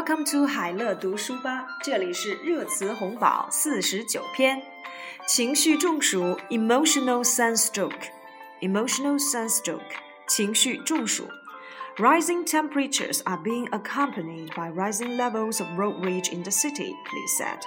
Welcome to 海乐读书吧，这里是热词红宝四十九篇。情绪中暑，emotional sunstroke，emotional sunstroke，情绪中暑。Rising temperatures are being accompanied by rising levels of road rage in the city, police said.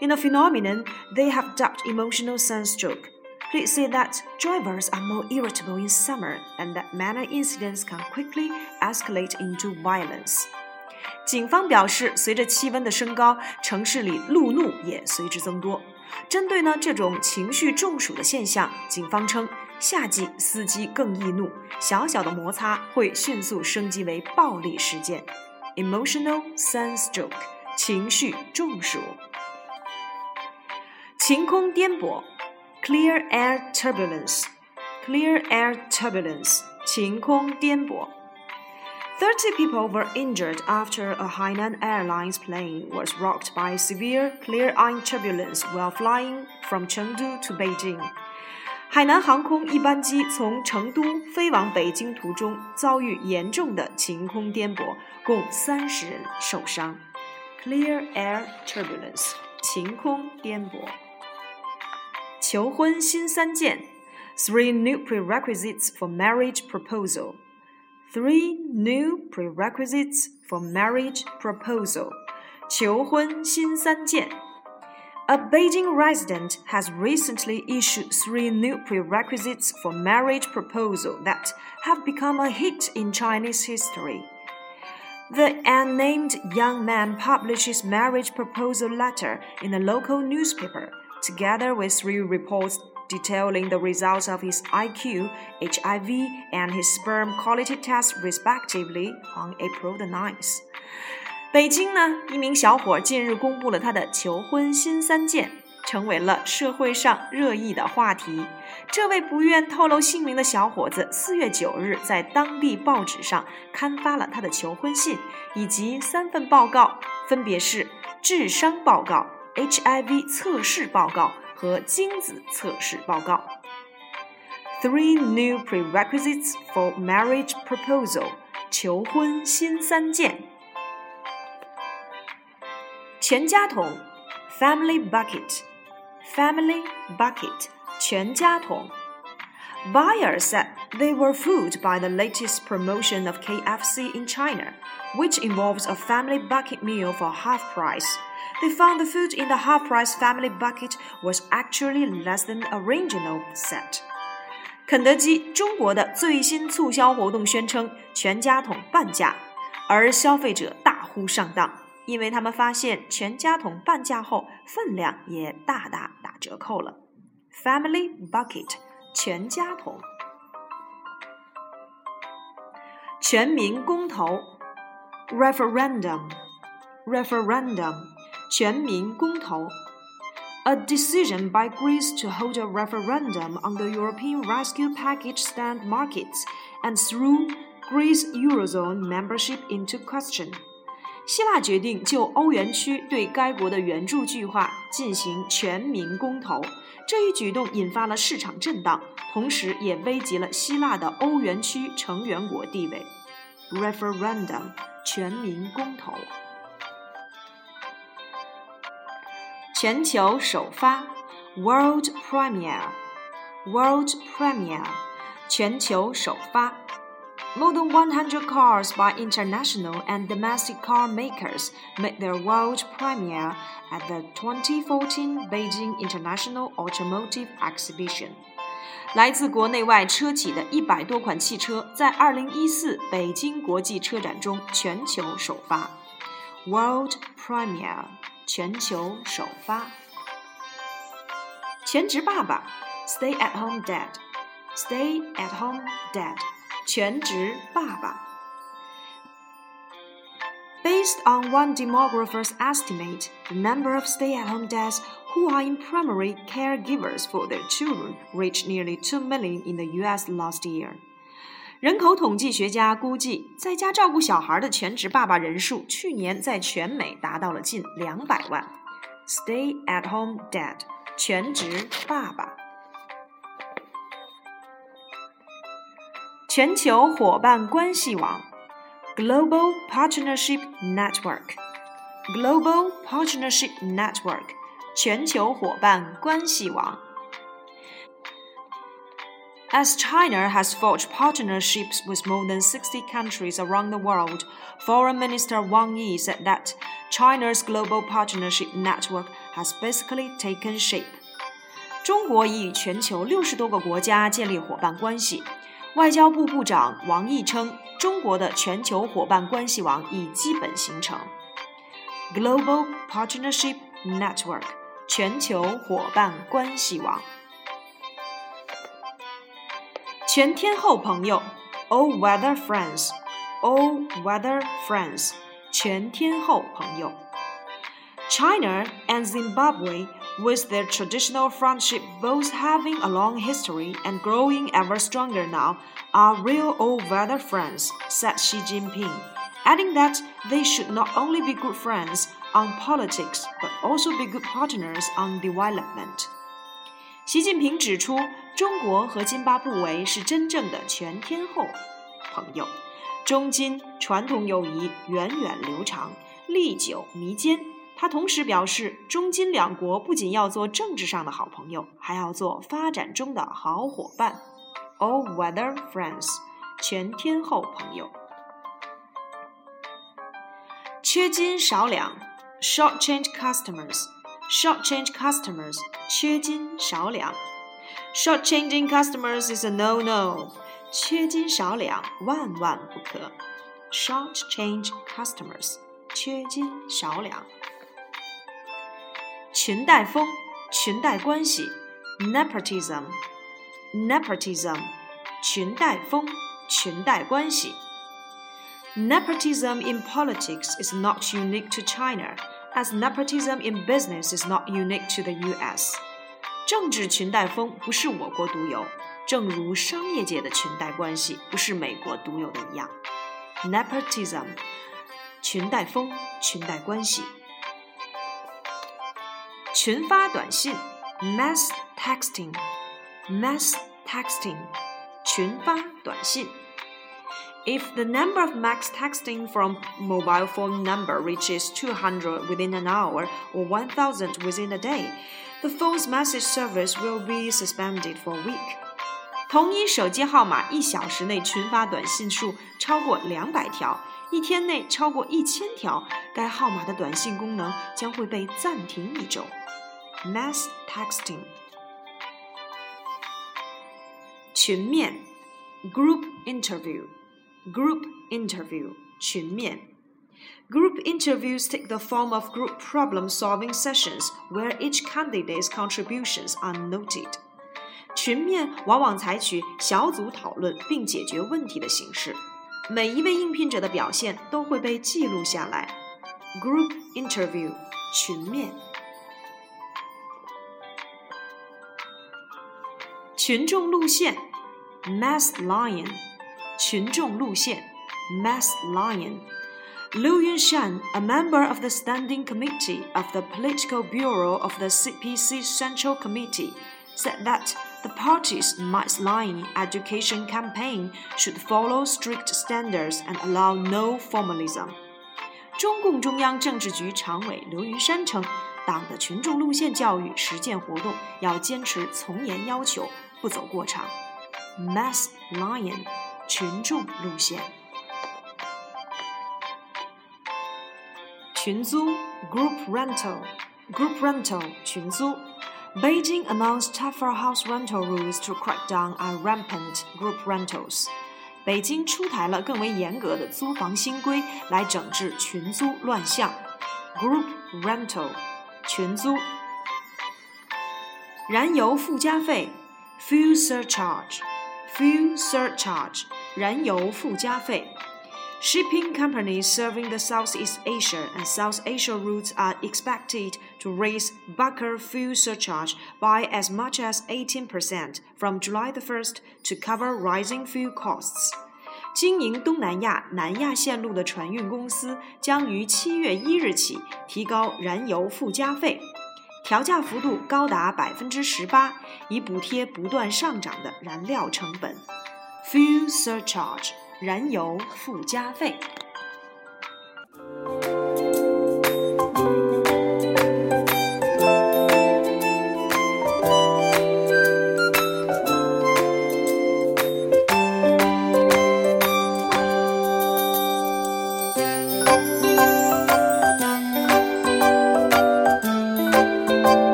In a phenomenon they have dubbed emotional sunstroke. Police say that drivers are more irritable in summer and that minor incidents can quickly escalate into violence. 警方表示，随着气温的升高，城市里路怒也随之增多。针对呢这种情绪中暑的现象，警方称，夏季司机更易怒，小小的摩擦会迅速升级为暴力事件。Emotional sunstroke，情绪中暑。晴空颠簸，clear air turbulence，clear air turbulence，晴空颠簸。30 people were injured after a Hainan Airlines plane was rocked by severe clear-air turbulence while flying from Chengdu to Beijing. 海南航空一班机从成都飞往北京途中遭遇严重的晴空颠簸，共三十人受伤。Clear air turbulence，晴空颠簸。求婚新三件，Three new prerequisites for marriage proposal。Three new prerequisites for marriage proposal. 求婚新三件. A Beijing resident has recently issued three new prerequisites for marriage proposal that have become a hit in Chinese history. The unnamed young man published his marriage proposal letter in a local newspaper, together with three reports detailing the results of his IQ, HIV, and his sperm quality test respectively on April the 9th. 北京呢，一名小伙近日公布了他的求婚新三件，成为了社会上热议的话题。这位不愿透露姓名的小伙子，四月九日在当地报纸上刊发了他的求婚信以及三份报告，分别是智商报告、HIV 测试报告。和精子测试报告。Three new prerequisites for marriage proposal，求婚新三件。全家桶，family bucket，family bucket，全家桶。 Buyers said they were fooled by the latest promotion of KFC in China, which involves a family bucket meal for half price. They found the food in the half price family bucket was actually less than original set. 肯德基中国的最新促销活动宣称全家桶半价，而消费者大呼上当，因为他们发现全家桶半价后分量也大大打折扣了。Family bucket 全家桶，全民公投 referendum referendum。全民公投. A decision by Greece to hold a referendum on the European rescue package stand markets and threw Greece Eurozone membership into question. 希腊决定就欧元区对该国的援助计划进行全民公投， 这一举动引发了市场震荡，同时也危及了希腊的欧元区成员国地位。Referendum，全民公投。全球首发，World Premiere，World Premiere，全球首发。More than 100 cars by international and domestic car makers made their world premiere at the 2014 Beijing International Automotive Exhibition. 来自国内外车企的一百多款汽车在2014北京国际车展中全球首发。World Premiere。全球首发。全职爸爸，Stay at home dad，Stay at home dad， 全职爸爸。Based on one demographer's estimate, the number of stay-at-home dads who are in primary caregivers for their children reached nearly 2 million in the US last year. 人口统计学家估计，在家照顾小孩的全职爸爸人数去年在全美达到了近两百万。Stay-at-home dad，全职爸爸。 全球伙伴关系网，Global Partnership Network。 Global Partnership Network 全球伙伴关系网。As China has forged partnerships with more than 60 countries around the world, Foreign Minister Wang Yi said that China's global partnership network has basically taken shape. 中国已与全球六十多个国家建立伙伴关系。 外交部部长王毅称，中国的全球伙伴关系网已基本形成。Global Partnership Network 全球伙伴关系网。全天候朋友，all weather friends，all weather friends，全天候朋友。China and Zimbabwe, with their traditional friendship both having a long history and growing ever stronger now, are real all weather friends, said Xi Jinping, adding that they should not only be good friends on politics, but also be good partners on development. 习近平指出，中国和津巴布韦是真正的全天候朋友，中津传统友谊源远流长，历久弥坚。他同时表示，中津两国不仅要做政治上的好朋友，还要做发展中的好伙伴，all-weather friends，全天候朋友。缺斤少两，short-change customers，short-change customers。缺斤少两，shortchanging customers is a no-no。缺斤少两，万万不可。shortchange customers，缺斤少两。 裙带风，裙带关系，nepotism，nepotism，裙带风，裙带关系。Nepotism in politics is not unique to China as nepotism in business is not unique to the U.S. 政治裙带风不是我国独有，正如商业界的裙带关系不是美国独有的一样。Nepotism，裙带风，裙带关系。 群发短信 mass texting mass texting 群发短信。If the number of mass texting from mobile phone number reaches 200 within an hour or 1000 within a day, the phone's message service will be suspended for a week. 同一手机号码一小时内群发短信数超过两百条，一天内超过一千条，该号码的短信功能将会被暂停一周。Mass texting，群面，group interview。Group interview 群面 Group interviews take the form of group problem solving sessions where each candidate's contributions are noted. 群面往往采取小组讨论并解决问题的形式，每一位应聘者的表现都会被记录下来。Group interview 群面， 群众路线，mass line，群众路线，mass line。Liu Yunshan, a member of the Standing Committee of the Political Bureau of the CPC Central Committee, said that the party's mass line education campaign should follow strict standards and allow no formalism. 中共中央政治局常委刘云山称，党的群众路线教育实践活动要坚持从严要求，不走过场，mass line） 群众路线。群租 （group rental） group rental 群租。Beijing announced tougher house rental rules to crack down on rampant group rentals。北京出台了更为严格的租房新规，来整治群租乱象 （group rental fuel surcharge fuel surcharge 燃油附加费。Shipping companies serving the Southeast Asia and South Asia routes are expected to raise bunker fuel surcharge by as much as 18% from July the 1st to cover rising fuel costs. 经营东南亚、南亚线路的船运公司将于七月一日起提高燃油附加费， 调价幅度高达百分之十八，以补贴不断上涨的燃料成本。Fuel surcharge，燃油附加费。